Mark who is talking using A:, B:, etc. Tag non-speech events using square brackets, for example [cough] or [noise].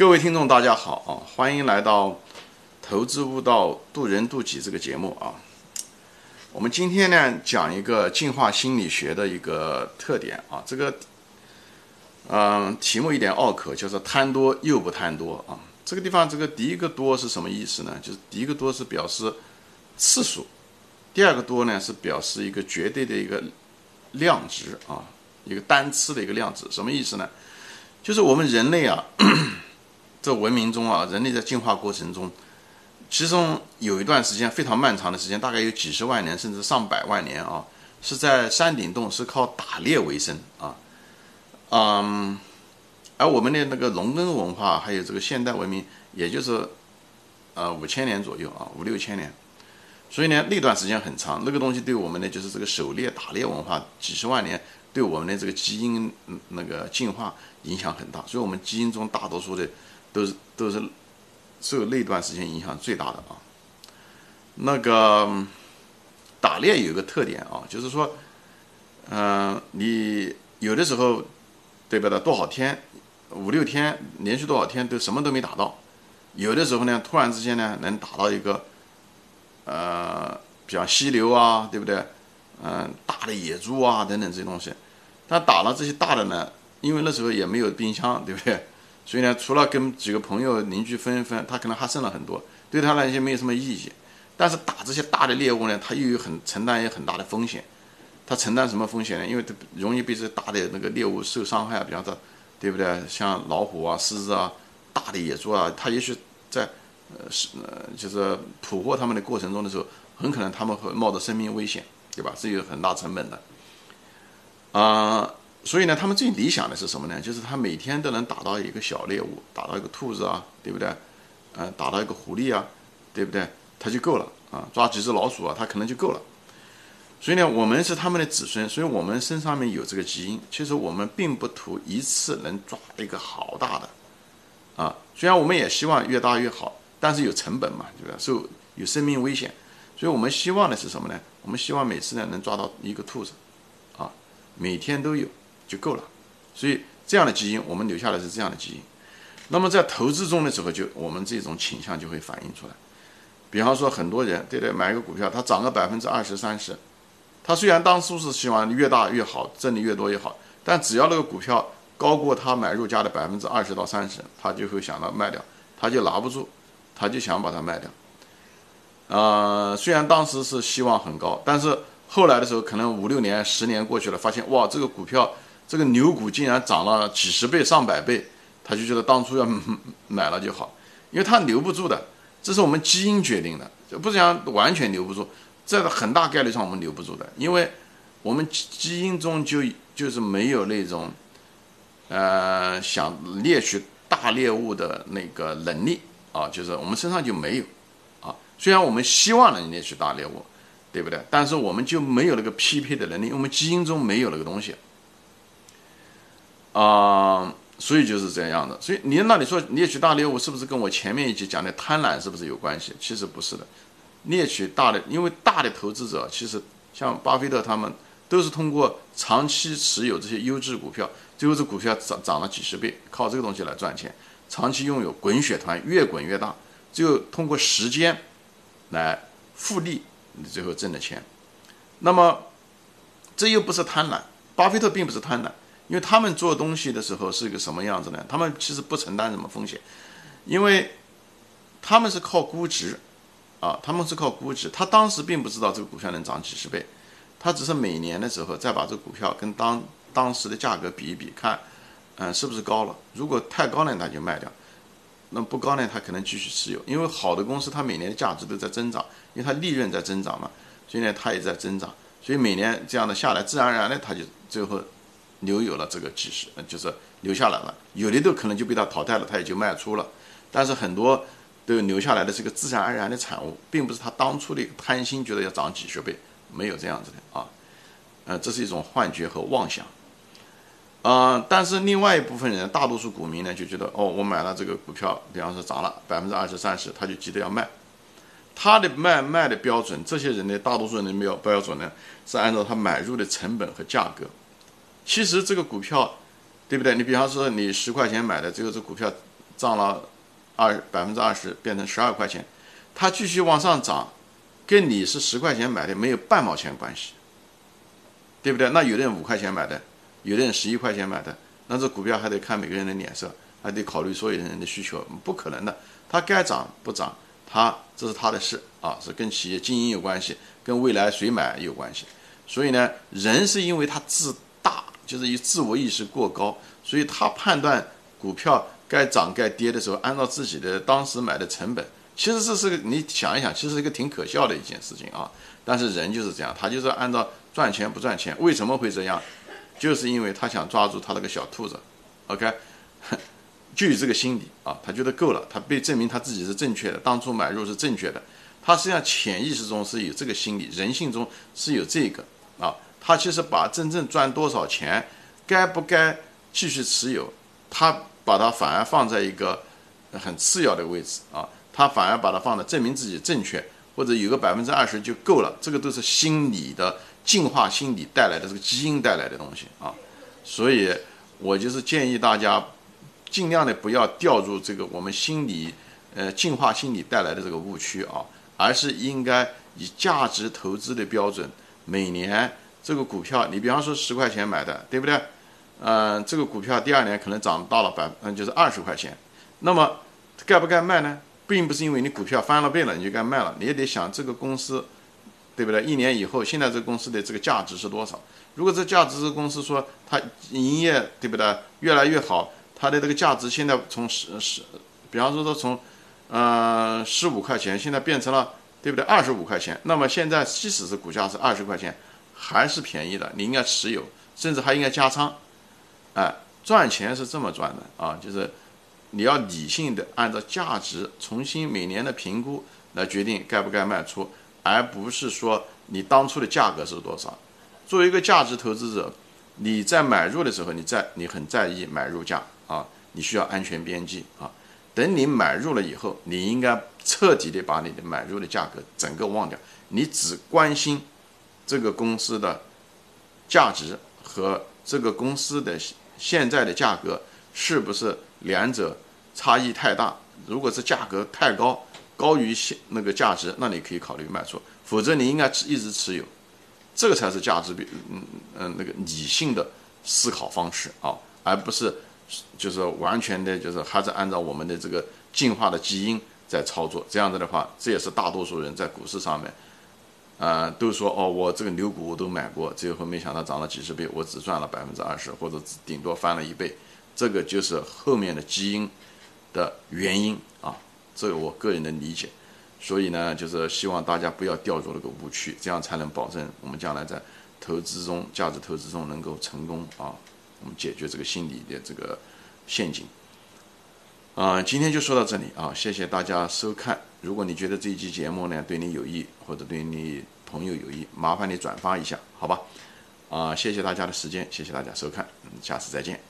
A: 各位听众，大家好啊！欢迎来到《投资悟道，渡人渡己》这个节目啊。我们今天呢讲一个进化心理学的一个特点啊。这个，嗯，题目有点拗口，叫做“贪多又不贪多”啊。这个地方，这个第一个“多”是什么意思呢？就是第一个“多”是表示次数，第二个“多”呢是表示一个绝对的一个量值啊，一个单次的一个量值。什么意思呢？就是我们人类啊。这文明中啊，人类在进化过程中，其中有一段时间非常漫长的时间，大概有几十万年甚至上百万年啊，是在山顶洞是靠打猎为生啊，嗯，而我们的那个农耕文化还有这个现代文明，也就是呃五千年左右啊，五六千年，所以呢那段时间很长，那个东西对我们的就是这个狩猎打猎文化几十万年，对我们的这个基因那个进化影响很大，所以我们基因中大多数的。都是都是受那段时间影响最大的啊。那个打猎有个特点啊，就是说，嗯，你有的时候对不对？多少天，五六天，连续多少天都什么都没打到。有的时候呢，突然之间呢，能打到一个，呃，比方溪流啊，对不对？嗯，大的野猪啊等等这些东西。但打了这些大的呢，因为那时候也没有冰箱，对不对？所以呢，除了跟几个朋友邻居分一分，他可能还剩了很多，对他来说没有什么意义。但是打这些大的猎物呢，他又有很承担有很大的风险。他承担什么风险呢？因为他容易被这大的那个猎物受伤害，比方说，对不对？像老虎啊、狮子啊、大的野猪啊，他也许在呃是呃就是捕获他们的过程中的时候，很可能他们会冒着生命危险，对吧？是有很大成本的。啊。所以呢，他们最理想的是什么呢？就是他每天都能打到一个小猎物，打到一个兔子啊，对不对？呃，打到一个狐狸啊，对不对？他就够了啊，抓几只老鼠啊，他可能就够了。所以呢，我们是他们的子孙，所以我们身上面有这个基因。其实我们并不图一次能抓一个好大的啊，虽然我们也希望越大越好，但是有成本嘛，对吧？受有生命危险，所以我们希望的是什么呢？我们希望每次呢能抓到一个兔子啊，每天都有。就够了，所以这样的基因我们留下来是这样的基因。那么在投资中的时候，就我们这种倾向就会反映出来。比方说，很多人对对买一个股票，它涨个百分之二十三十，他虽然当初是希望越大越好，挣的越多越好，但只要那个股票高过他买入价的百分之二十到三十，他就会想到卖掉，他就拿不住，他就想把它卖掉。呃，虽然当时是希望很高，但是后来的时候，可能五六年、十年过去了，发现哇，这个股票。这个牛股竟然涨了几十倍、上百倍，他就觉得当初要 [laughs] 买了就好，因为他留不住的，这是我们基因决定的，不是讲完全留不住，在很大概率上我们留不住的，因为我们基因中就就是没有那种，呃，想猎取大猎物的那个能力啊，就是我们身上就没有啊，虽然我们希望能猎取大猎物，对不对？但是我们就没有那个匹配的能力，我们基因中没有那个东西。啊，所以就是这样的。所以你那你说猎取大猎物是不是跟我前面一集讲的贪婪是不是有关系？其实不是的，猎取大的，因为大的投资者其实像巴菲特他们都是通过长期持有这些优质股票，最后这股票涨涨了几十倍，靠这个东西来赚钱。长期拥有滚雪团，越滚越大，只有通过时间来复利，你最后挣的钱。那么这又不是贪婪，巴菲特并不是贪婪。因为他们做东西的时候是个什么样子呢？他们其实不承担什么风险，因为他们是靠估值，啊，他们是靠估值。他当时并不知道这个股票能涨几十倍，他只是每年的时候再把这个股票跟当当时的价格比一比，看，嗯，是不是高了？如果太高呢，他就卖掉；那不高呢，他可能继续持有。因为好的公司，它每年的价值都在增长，因为它利润在增长嘛，所以呢，它也在增长。所以每年这样的下来，自然而然的，它就最后。留有了这个几十，就是留下来了。有的都可能就被他淘汰了，他也就卖出了。但是很多都留下来的是个自然而然的产物，并不是他当初的一个贪心，觉得要涨几十倍，没有这样子的啊。呃，这是一种幻觉和妄想。啊，但是另外一部分人，大多数股民呢，就觉得哦，我买了这个股票，比方说涨了百分之二十、三十，他就急着要卖。他的卖卖的标准，这些人的大多数人的标标准呢，是按照他买入的成本和价格。其实这个股票，对不对？你比方说你十块钱买的，最后这股票涨了二百分之二十，变成十二块钱，它继续往上涨，跟你是十块钱买的没有半毛钱关系，对不对？那有的人五块钱买的，有的人十一块钱买的，那这股票还得看每个人的脸色，还得考虑所有人的需求，不可能的，它该涨不涨，它这是他的事啊，是跟企业经营有关系，跟未来谁买有关系。所以呢，人是因为他自大，就是以自我意识过高，所以他判断股票该涨该跌的时候，按照自己的当时买的成本，其实这是个你想一想，其实是一个挺可笑的一件事情啊。但是人就是这样，他就是按照赚钱不赚钱，为什么会这样？就是因为他想抓住他那个小兔子，OK。就有这个心理啊，他觉得够了，他被证明他自己是正确的，当初买入是正确的，他实际上潜意识中是有这个心理，人性中是有这个啊，他其实把真正赚多少钱，该不该继续持有，他把它反而放在一个很次要的位置啊，他反而把它放在证明自己正确，或者有个百分之二十就够了，这个都是心理的进化心理带来的这个基因带来的东西啊，所以我就是建议大家。尽量的不要掉入这个我们心理，呃，进化心理带来的这个误区啊，而是应该以价值投资的标准，每年这个股票，你比方说十块钱买的，对不对？嗯，这个股票第二年可能涨到了百，嗯，就是二十块钱，那么该不该卖呢？并不是因为你股票翻了倍了你就该卖了，你也得想这个公司，对不对？一年以后，现在这个公司的这个价值是多少？如果这价值是公司说它营业，对不对？越来越好。它的这个价值现在从十十，比方说说从，呃十五块钱，现在变成了对不对？二十五块钱。那么现在即使是股价是二十块钱，还是便宜的。你应该持有，甚至还应该加仓。哎，赚钱是这么赚的啊，就是你要理性的按照价值重新每年的评估来决定该不该卖出，而不是说你当初的价格是多少。作为一个价值投资者，你在买入的时候，你在你很在意买入价。啊，你需要安全边际啊！等你买入了以后，你应该彻底的把你的买入的价格整个忘掉，你只关心这个公司的价值和这个公司的现在的价格是不是两者差异太大？如果是价格太高，高于现那个价值，那你可以考虑卖出，否则你应该一直持有，这个才是价值比嗯嗯那个理性的思考方式啊，而不是。就是完全的，就是还是按照我们的这个进化的基因在操作。这样子的话，这也是大多数人在股市上面，呃，都说哦，我这个牛股我都买过，最后没想到涨了几十倍，我只赚了百分之二十，或者顶多翻了一倍。这个就是后面的基因的原因啊，这个我个人的理解。所以呢，就是希望大家不要掉入那个误区，这样才能保证我们将来在投资中、价值投资中能够成功啊。我们解决这个心理的这个陷阱。啊，今天就说到这里啊，谢谢大家收看。如果你觉得这一期节目呢对你有益，或者对你朋友有益，麻烦你转发一下，好吧？啊，谢谢大家的时间，谢谢大家收看，下次再见。